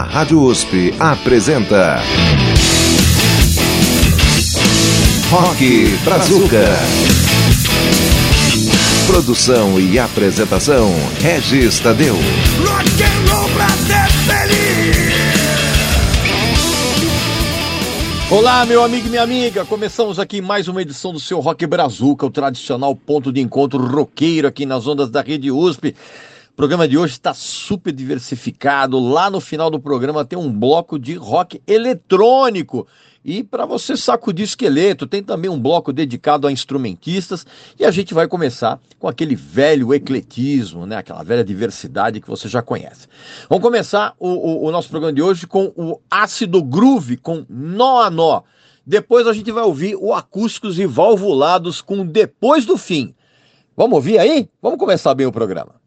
A Rádio USP apresenta Rock Brazuca. Produção e apresentação Regis Tadeu. Rock and roll pra ser feliz. Olá, meu amigo e minha amiga. Começamos aqui mais uma edição do seu Rock Brazuca, o tradicional ponto de encontro roqueiro aqui nas ondas da Rede USP. O programa de hoje está super diversificado. Lá no final do programa tem um bloco de rock eletrônico. E para você sacudir esqueleto, tem também um bloco dedicado a instrumentistas. E a gente vai começar com aquele velho ecletismo, né? aquela velha diversidade que você já conhece. Vamos começar o, o, o nosso programa de hoje com o ácido groove, com nó a nó. Depois a gente vai ouvir o acústicos e valvulados com depois do fim. Vamos ouvir aí? Vamos começar bem o programa.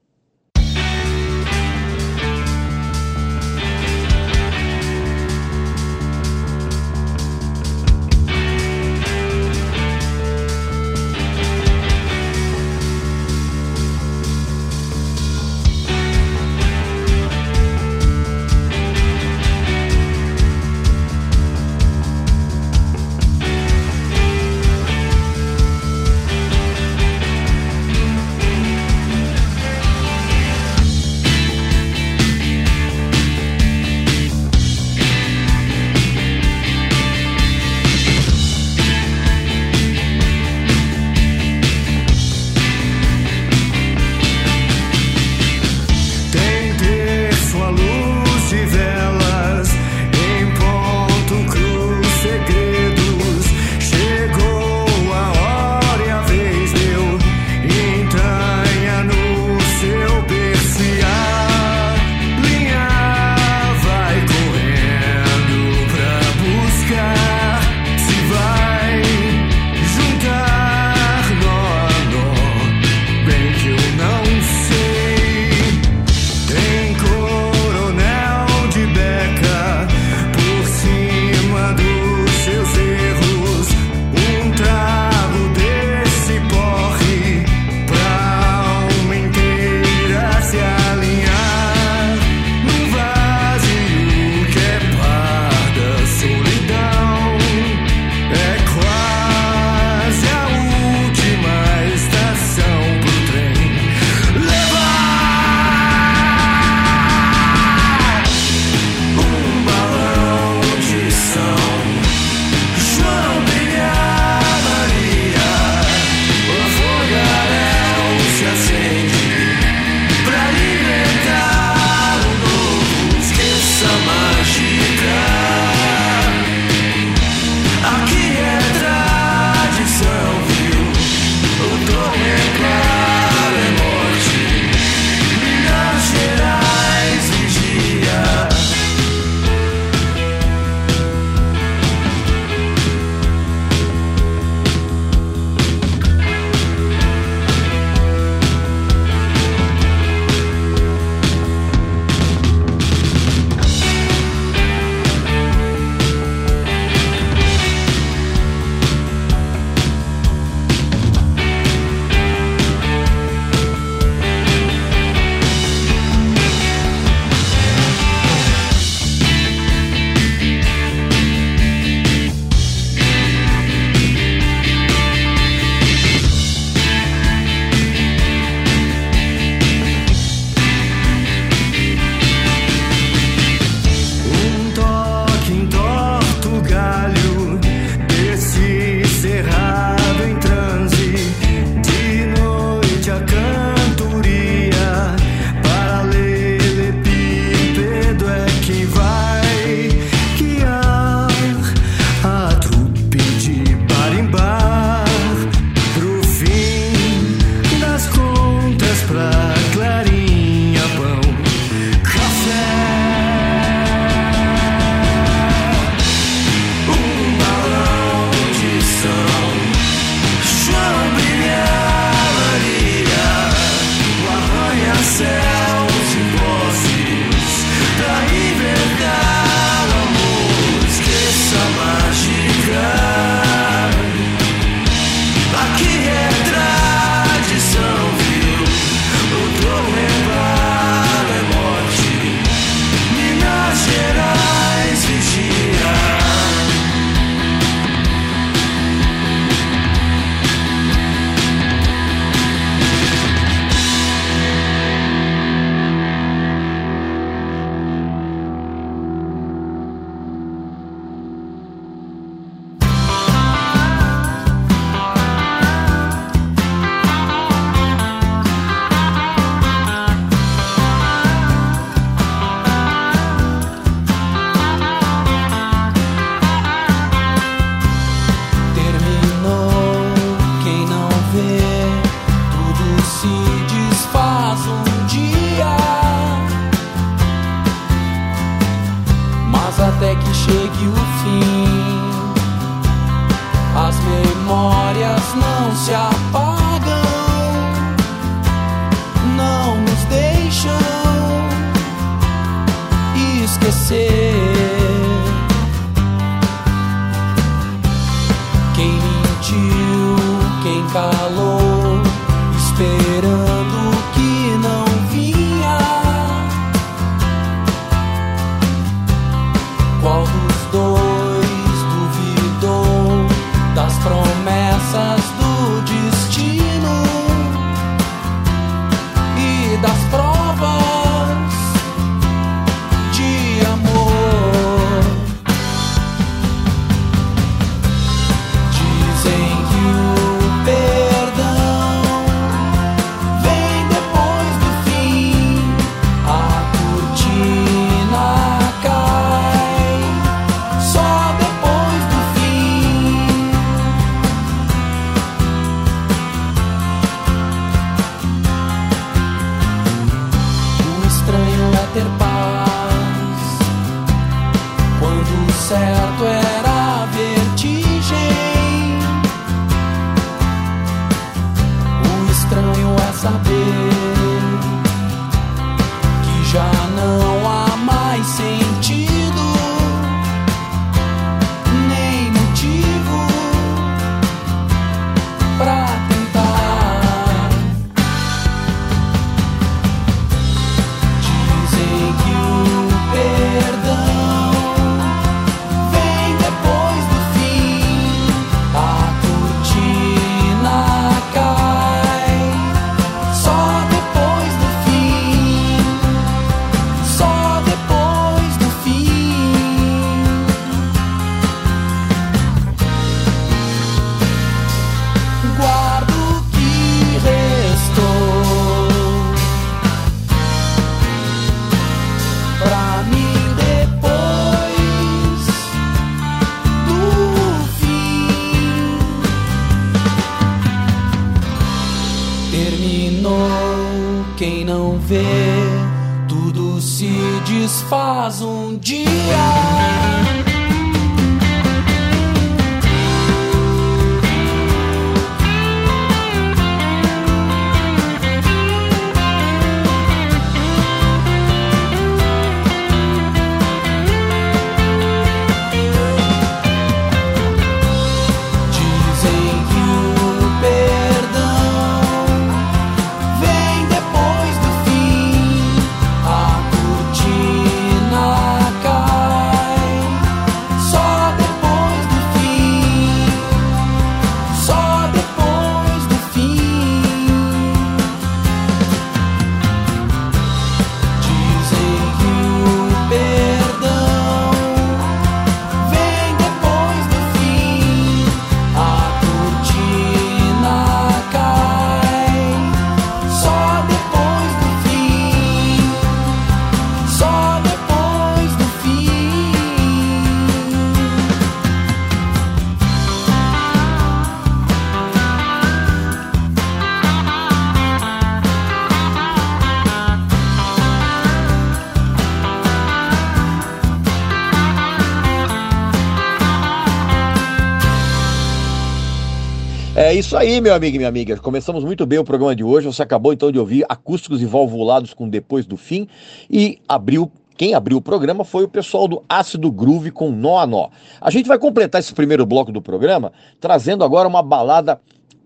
Isso aí, meu amigo e minha amiga. Começamos muito bem o programa de hoje. Você acabou então de ouvir acústicos e valvulados com Depois do Fim e abriu. Quem abriu o programa foi o pessoal do Ácido Groove com Nó a Nó. A gente vai completar esse primeiro bloco do programa trazendo agora uma balada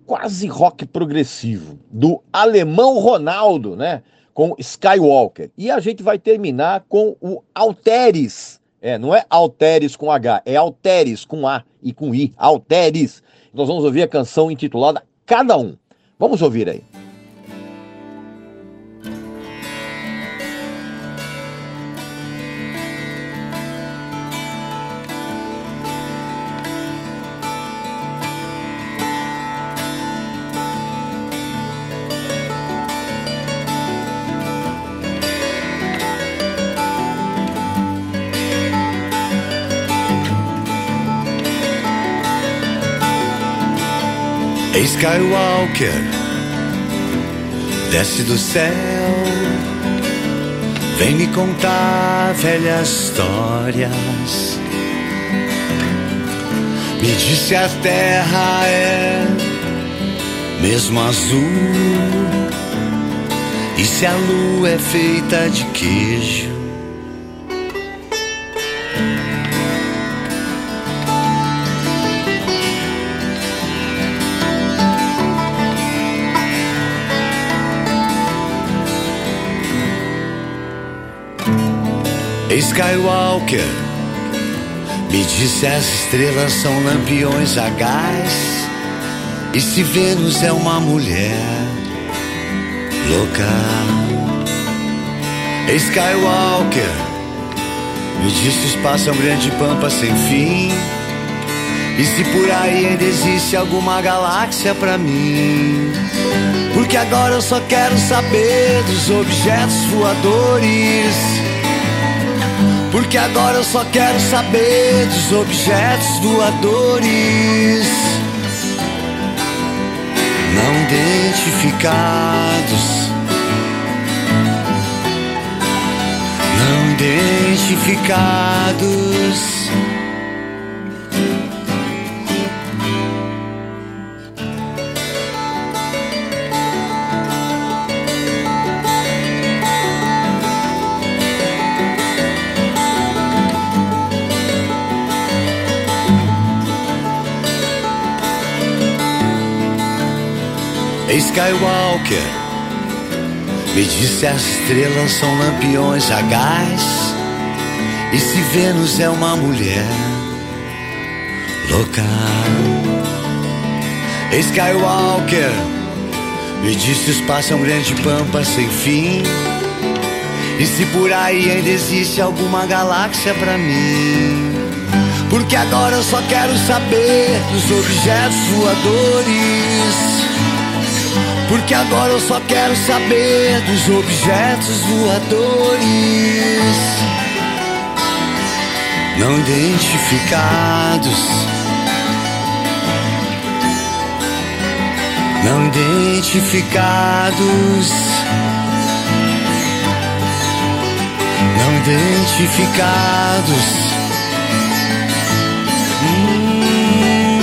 quase rock progressivo do alemão Ronaldo, né? Com Skywalker. E a gente vai terminar com o Alteris. É, não é Alteris com H, é Alteris com A e com I. Alteris. Nós vamos ouvir a canção intitulada Cada Um. Vamos ouvir aí. Skywalker, desce do céu, vem me contar velhas histórias. Me diz se a terra é mesmo azul. E se a lua é feita de queijo? Skywalker me disse as estrelas são lampiões a gás. E se Vênus é uma mulher louca? Skywalker me disse o espaço é um grande pampa sem fim. E se por aí ainda existe alguma galáxia pra mim? Porque agora eu só quero saber dos objetos voadores. Porque agora eu só quero saber dos objetos voadores não identificados. Não identificados. Skywalker me disse as estrelas são lampiões a gás e se Vênus é uma mulher louca. Skywalker me disse o espaço é um grande pampa sem fim e se por aí ainda existe alguma galáxia pra mim. Porque agora eu só quero saber dos objetos voadores. Porque agora eu só quero saber dos objetos voadores não identificados. Não identificados. Não identificados. Hum,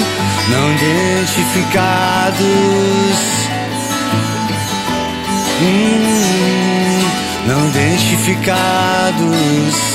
não identificados hum, não identificados.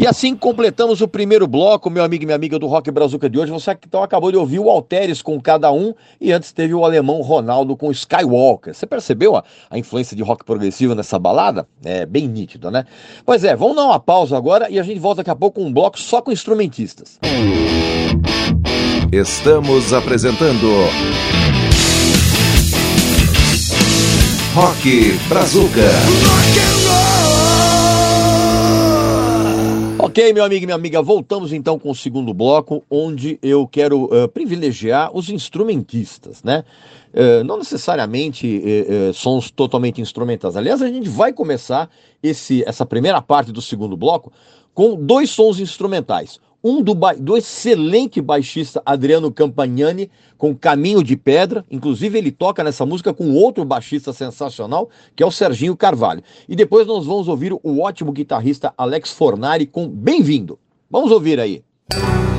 E assim completamos o primeiro bloco, meu amigo e minha amiga do Rock Brazuca de hoje. Você então acabou de ouvir o Alteres com cada um e antes teve o alemão Ronaldo com Skywalker. Você percebeu a, a influência de rock progressivo nessa balada? É bem nítida, né? Pois é, vamos dar uma pausa agora e a gente volta daqui a pouco com um bloco só com instrumentistas. Estamos apresentando Rock Brazuca. Ok, meu amigo e minha amiga, voltamos então com o segundo bloco, onde eu quero eh, privilegiar os instrumentistas, né? Eh, não necessariamente eh, sons totalmente instrumentais. Aliás, a gente vai começar esse, essa primeira parte do segundo bloco com dois sons instrumentais. Um do, do excelente baixista Adriano Campagnani, com Caminho de Pedra. Inclusive, ele toca nessa música com outro baixista sensacional, que é o Serginho Carvalho. E depois nós vamos ouvir o ótimo guitarrista Alex Fornari com Bem-vindo. Vamos ouvir aí. Thank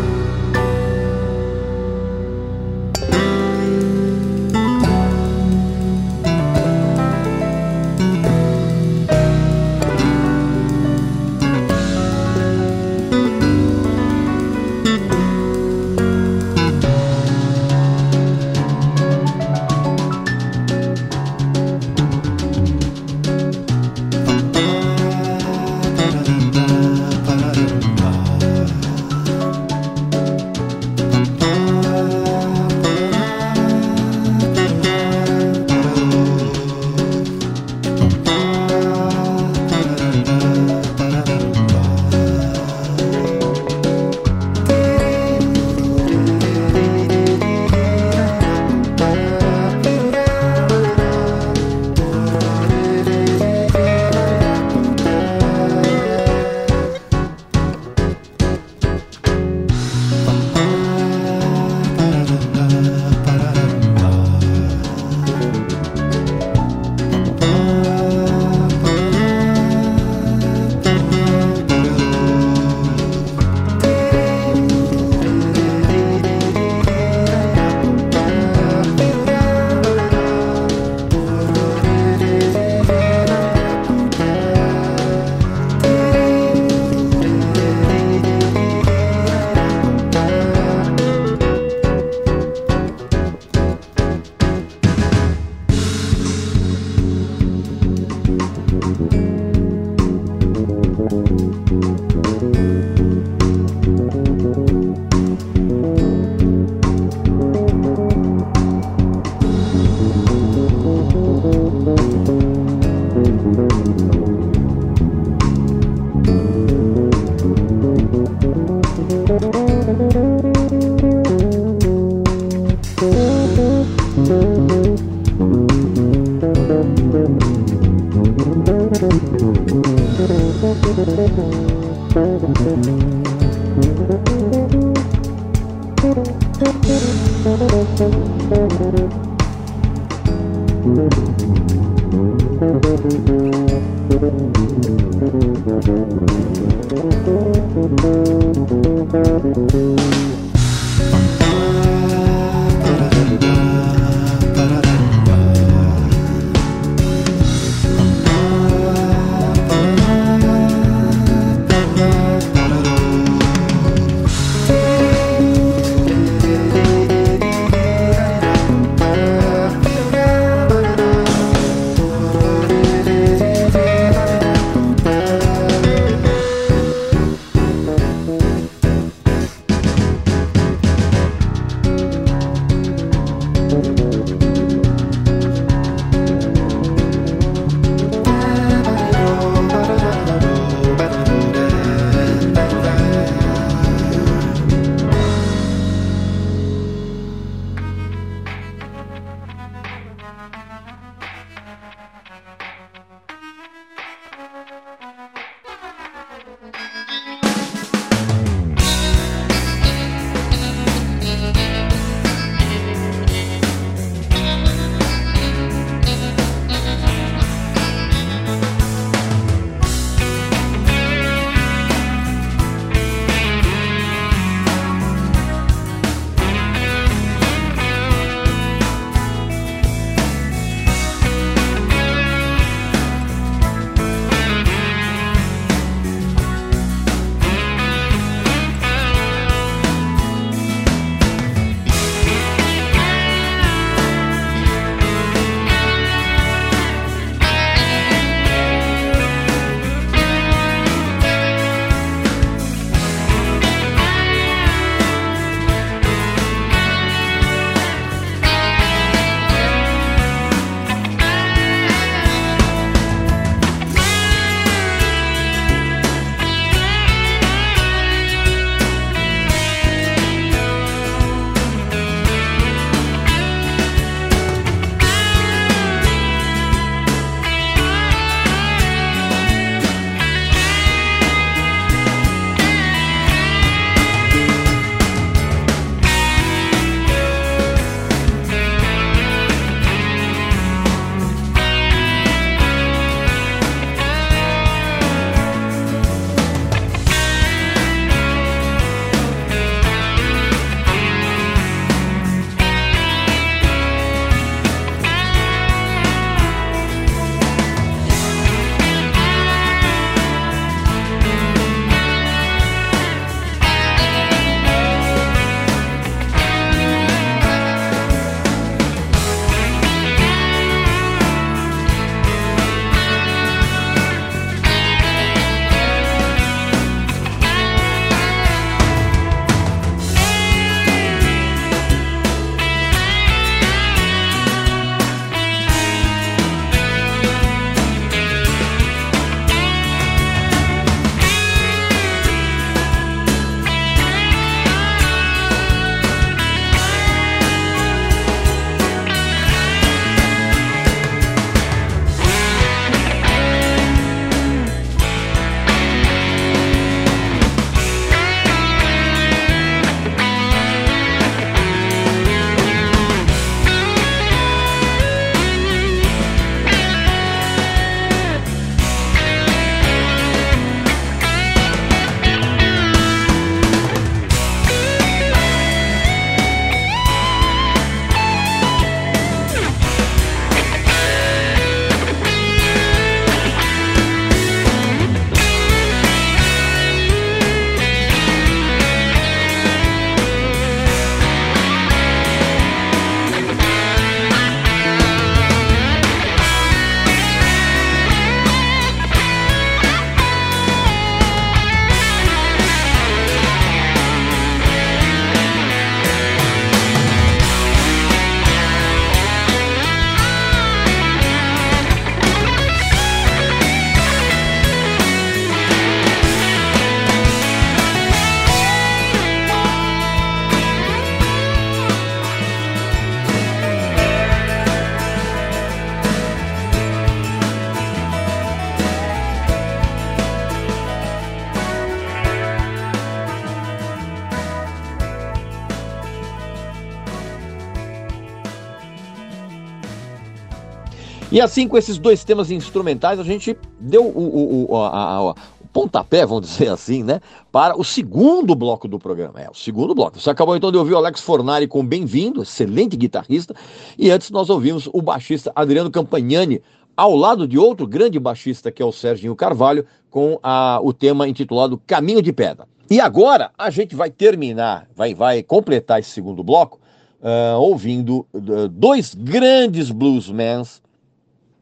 E assim, com esses dois temas instrumentais, a gente deu o, o, o, a, a, o pontapé, vamos dizer assim, né? Para o segundo bloco do programa. É, o segundo bloco. Você acabou então de ouvir o Alex Fornari com Bem-vindo, excelente guitarrista. E antes nós ouvimos o baixista Adriano Campagnani, ao lado de outro grande baixista que é o Serginho Carvalho, com a, o tema intitulado Caminho de Pedra. E agora a gente vai terminar, vai, vai completar esse segundo bloco, uh, ouvindo uh, dois grandes bluesmans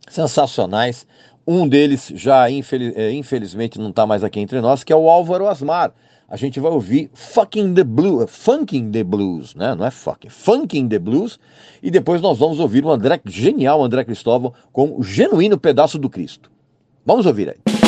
sensacionais. Um deles já infeliz, eh, infelizmente não está mais aqui entre nós, que é o Álvaro Asmar. A gente vai ouvir Fucking the Blues, Funking the Blues, né? Não é fucking, Funking the Blues. E depois nós vamos ouvir o André, genial André Cristóvão, com o genuíno pedaço do Cristo. Vamos ouvir aí.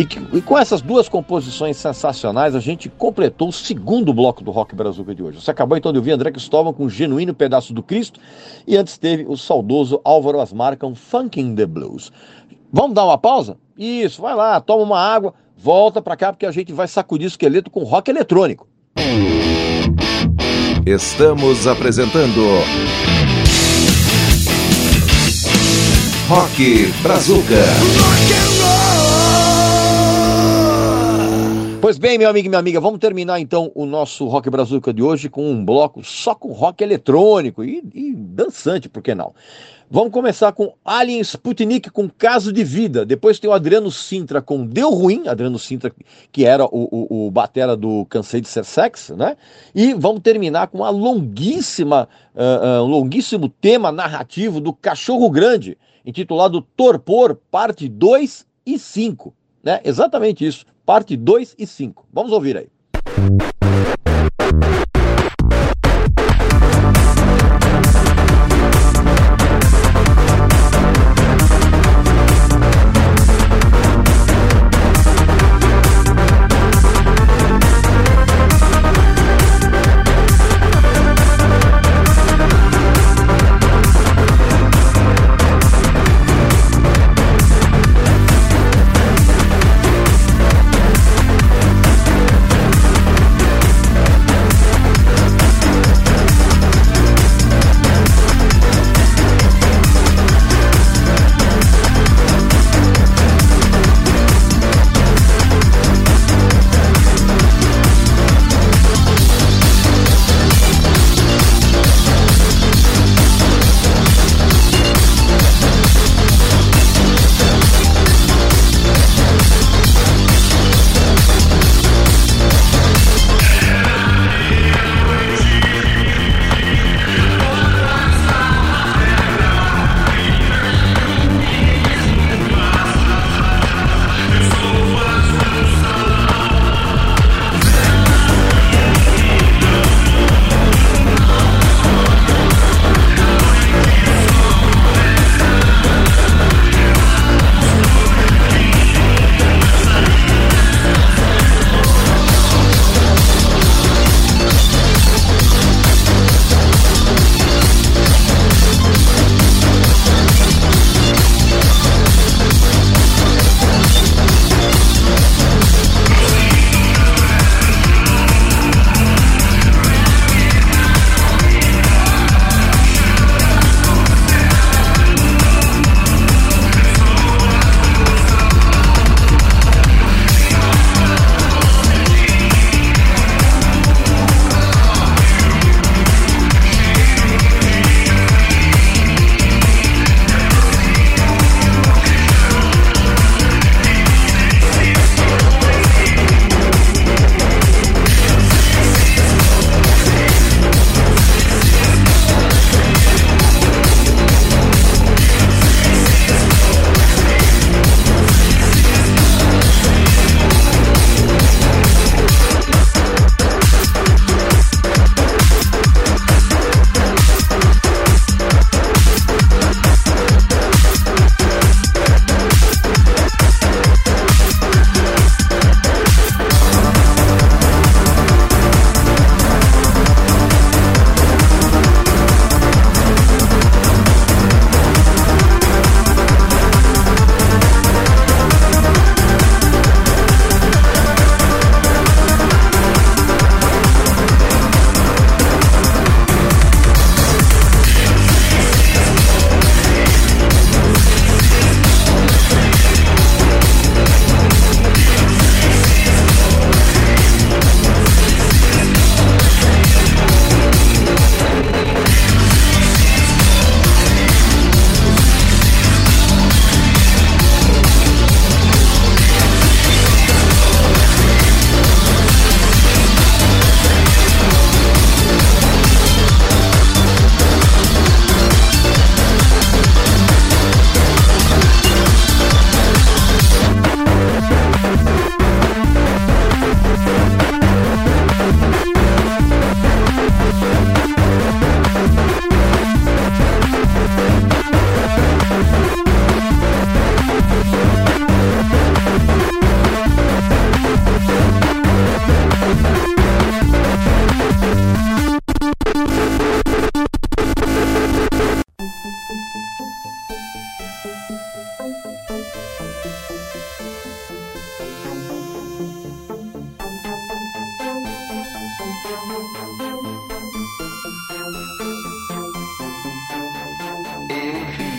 E, e com essas duas composições sensacionais, a gente completou o segundo bloco do Rock Brazuca de hoje. Você acabou então de ouvir André Cristóvão com um genuíno pedaço do Cristo, e antes teve o saudoso Álvaro Asmar com Funkin' the Blues. Vamos dar uma pausa? Isso, vai lá, toma uma água, volta pra cá porque a gente vai sacudir o esqueleto com rock eletrônico. Estamos apresentando Rock Brazuca. Pois bem, meu amigo e minha amiga, vamos terminar então o nosso Rock Brazuca de hoje com um bloco só com rock eletrônico e, e dançante, por que não? Vamos começar com Alien Sputnik com Caso de Vida. Depois tem o Adriano Sintra com Deu Ruim, Adriano Sintra, que era o, o, o batera do Cansei de Ser Sexo, né? E vamos terminar com uma longuíssima, uh, uh, um longuíssimo tema narrativo do Cachorro Grande, intitulado Torpor, parte 2 e 5. Né? Exatamente isso, parte 2 e 5. Vamos ouvir aí. Eu vi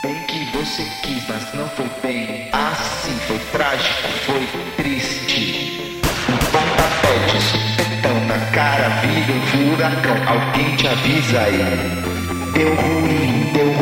bem que você quis, mas não foi bem. Assim foi trágico, foi triste. Um pontapé de supetão na cara vira um furacão. Alguém te avisa aí. Deu ruim, deu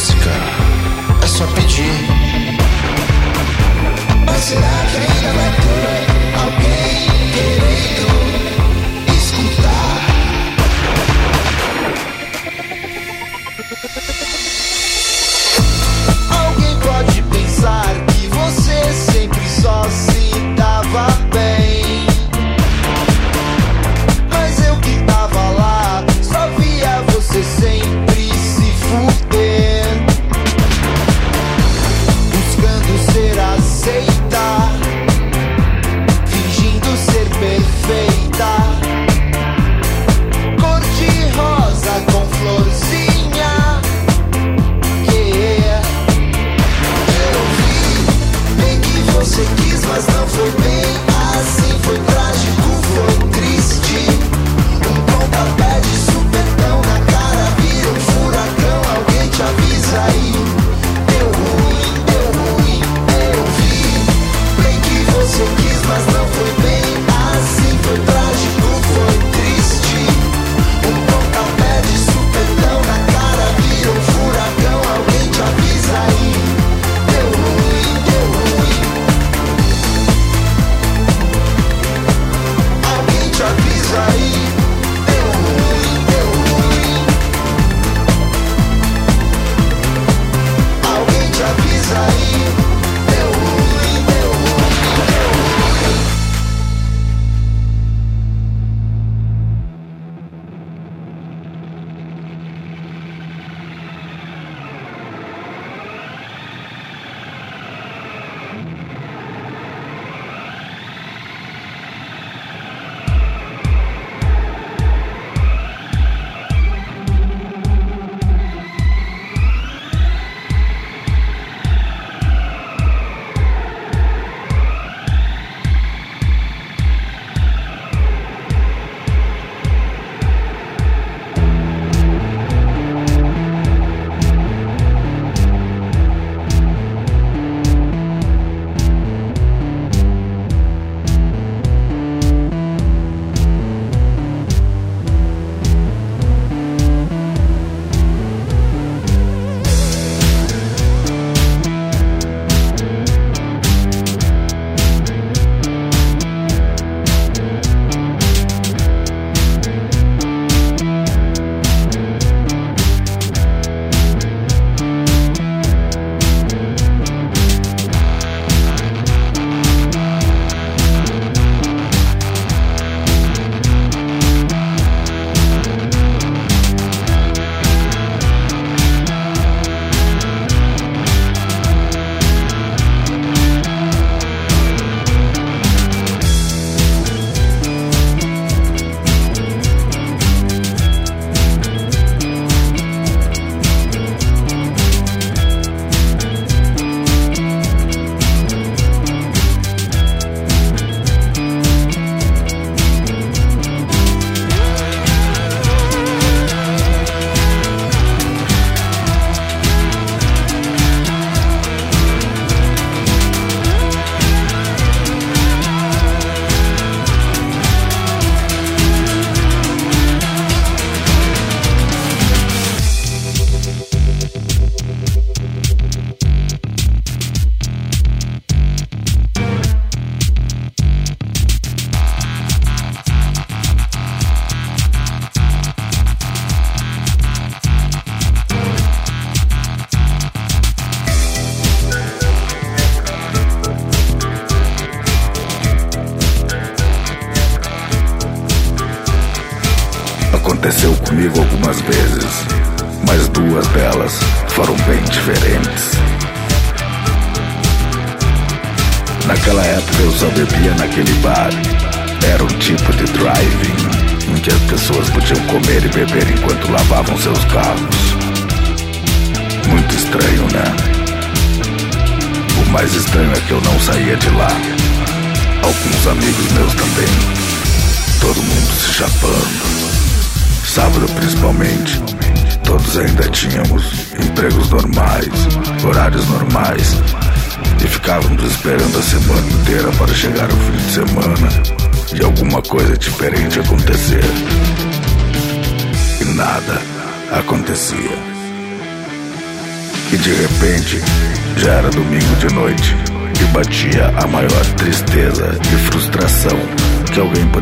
музыка.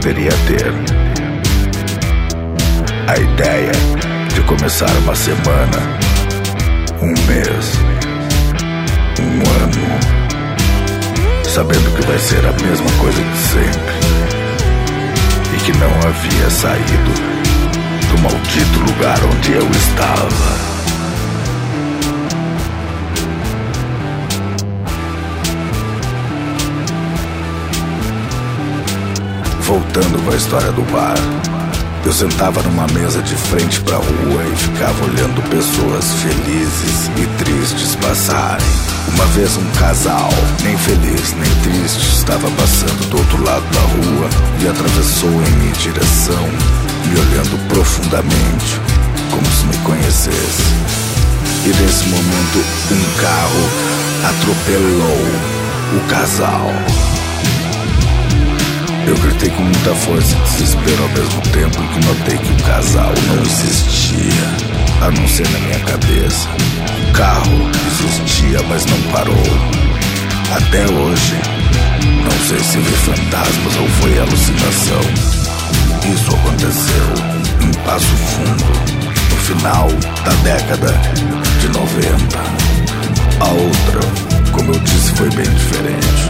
Poderia ter. A ideia de começar uma semana, um mês, um ano, sabendo que vai ser a mesma coisa de sempre e que não havia saído do maldito lugar onde eu estava. Voltando com a história do bar. Eu sentava numa mesa de frente pra rua e ficava olhando pessoas felizes e tristes passarem. Uma vez um casal, nem feliz nem triste, estava passando do outro lado da rua e atravessou em minha direção, me olhando profundamente, como se me conhecesse. E nesse momento, um carro atropelou o casal. Eu gritei com muita força e desespero ao mesmo tempo em que notei que o casal não existia, a não ser na minha cabeça. O carro existia, mas não parou. Até hoje, não sei se vi fantasmas ou foi alucinação. Isso aconteceu em Passo Fundo, no final da década de 90. A outra, como eu disse, foi bem diferente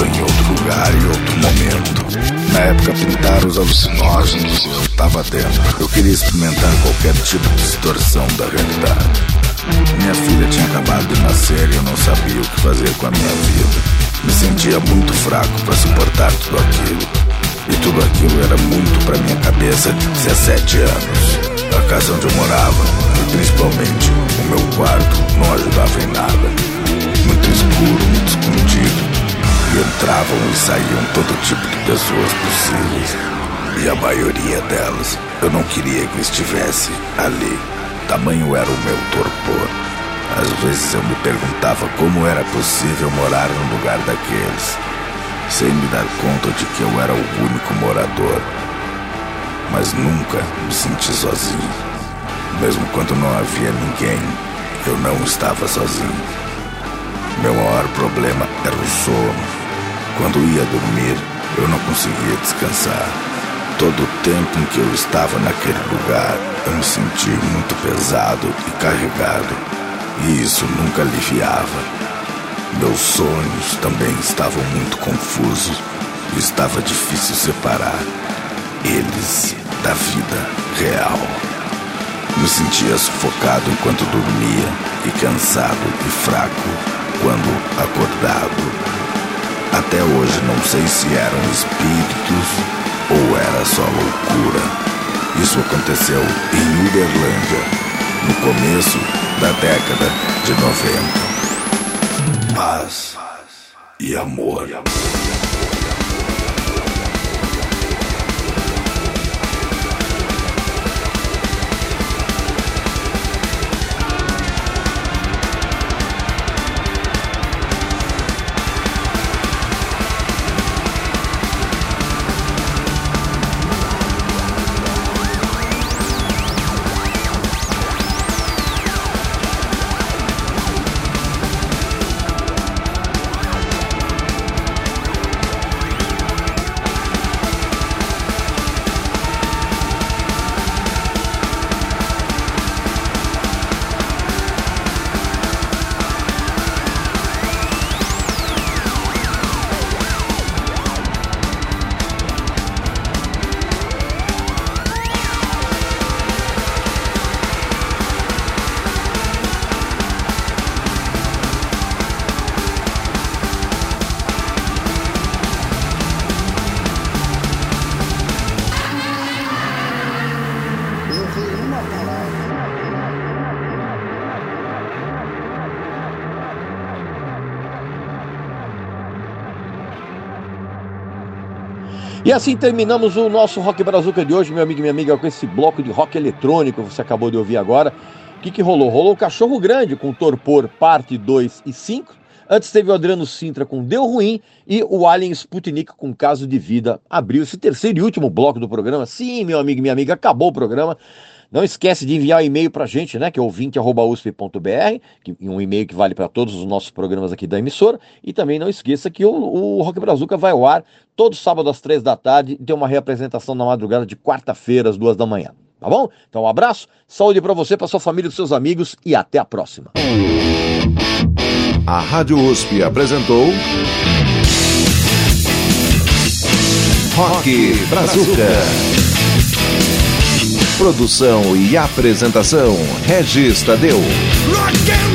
foi em outro lugar e outro momento. Na época pintaram os alucinógenos eu tava dentro. Eu queria experimentar qualquer tipo de distorção da realidade. Minha filha tinha acabado de nascer e eu não sabia o que fazer com a minha vida. Me sentia muito fraco para suportar tudo aquilo. E tudo aquilo era muito para minha cabeça de 17 anos. A casa onde eu morava, e principalmente o meu quarto, não ajudava em nada. Muito escuro, muito escondido. Entravam e saíam todo tipo de pessoas possíveis. E a maioria delas eu não queria que estivesse ali. Tamanho era o meu torpor. Às vezes eu me perguntava como era possível morar num lugar daqueles, sem me dar conta de que eu era o único morador. Mas nunca me senti sozinho. Mesmo quando não havia ninguém, eu não estava sozinho. Meu maior problema era o sono. Quando ia dormir, eu não conseguia descansar. Todo o tempo em que eu estava naquele lugar, eu me sentia muito pesado e carregado. E isso nunca aliviava. Meus sonhos também estavam muito confusos e estava difícil separar eles da vida real. Me sentia sufocado enquanto dormia e cansado e fraco quando acordado. Até hoje não sei se eram espíritos ou era só loucura. Isso aconteceu em Uberlândia, no começo da década de 90. Paz e amor. E assim terminamos o nosso Rock Brazuca de hoje, meu amigo e minha amiga, com esse bloco de rock eletrônico que você acabou de ouvir agora. O que, que rolou? Rolou o Cachorro Grande com Torpor Parte 2 e 5. Antes teve o Adriano Sintra com Deu Ruim e o Alien Sputnik com Caso de Vida. Abriu esse terceiro e último bloco do programa. Sim, meu amigo e minha amiga, acabou o programa. Não esquece de enviar um e-mail pra gente, né? Que é ouvinte.usp.br, que um e-mail que vale para todos os nossos programas aqui da emissora. E também não esqueça que o, o Rock Brazuca vai ao ar todo sábado às três da tarde e tem uma reapresentação na madrugada de quarta-feira às duas da manhã. Tá bom? Então um abraço, saúde para você, para sua família e seus amigos e até a próxima. A Rádio USP apresentou Rock Brazuca. Produção e apresentação Regis Tadeu. Rock and